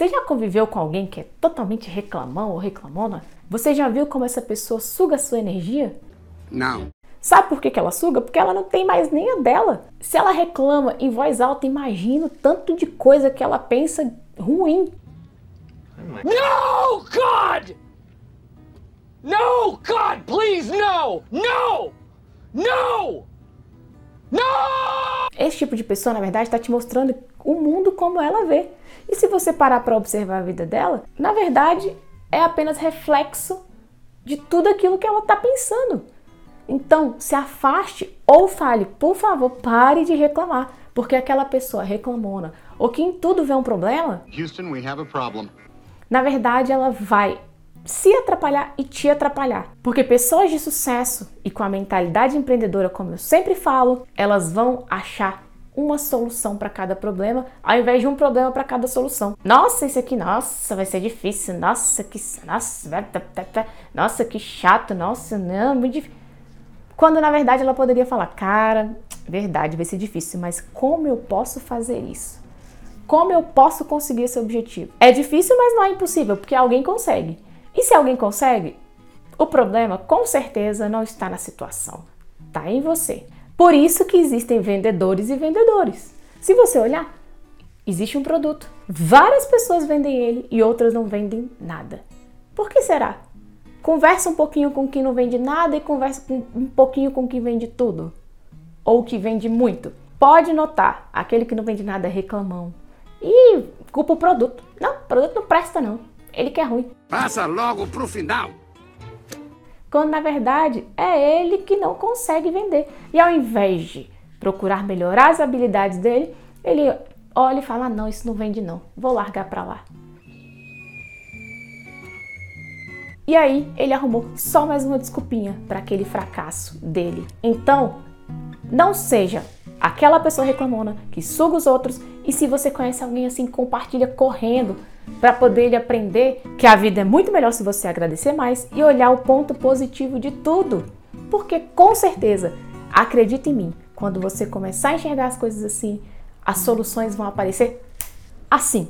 Você já conviveu com alguém que é totalmente reclamão ou reclamona? Você já viu como essa pessoa suga a sua energia? Não. Sabe por que, que ela suga? Porque ela não tem mais nem a dela. Se ela reclama em voz alta, imagina o tanto de coisa que ela pensa ruim. No, God! No, God, please, no! No! No! Esse tipo de pessoa, na verdade, está te mostrando o mundo como ela vê. E se você parar para observar a vida dela, na verdade, é apenas reflexo de tudo aquilo que ela está pensando. Então, se afaste ou fale, por favor, pare de reclamar, porque aquela pessoa reclamona ou que em tudo vê um problema, Houston, we have a problem. na verdade ela vai se atrapalhar e te atrapalhar. Porque pessoas de sucesso e com a mentalidade empreendedora, como eu sempre falo, elas vão achar uma solução para cada problema, ao invés de um problema para cada solução. Nossa, isso aqui, nossa, vai ser difícil. Nossa, que nossa, tá, tá, tá. nossa, que chato. Nossa, não, muito difícil. Quando na verdade ela poderia falar, cara, verdade, vai ser difícil, mas como eu posso fazer isso? Como eu posso conseguir esse objetivo? É difícil, mas não é impossível, porque alguém consegue. E se alguém consegue, o problema com certeza não está na situação, está em você. Por isso que existem vendedores e vendedores. Se você olhar, existe um produto, várias pessoas vendem ele e outras não vendem nada. Por que será? Conversa um pouquinho com quem não vende nada e conversa um pouquinho com quem vende tudo ou que vende muito. Pode notar, aquele que não vende nada é reclamão. E culpa o produto. Não, o produto não presta não. Ele que é ruim. Passa logo pro final. Quando na verdade é ele que não consegue vender. E ao invés de procurar melhorar as habilidades dele, ele olha e fala: "Ah, "Não, isso não vende não. Vou largar pra lá". E aí ele arrumou só mais uma desculpinha para aquele fracasso dele. Então, não seja aquela pessoa reclamona que suga os outros e se você conhece alguém assim, compartilha correndo para poder ele aprender que a vida é muito melhor se você agradecer mais e olhar o ponto positivo de tudo. Porque com certeza, acredita em mim, quando você começar a enxergar as coisas assim, as soluções vão aparecer assim.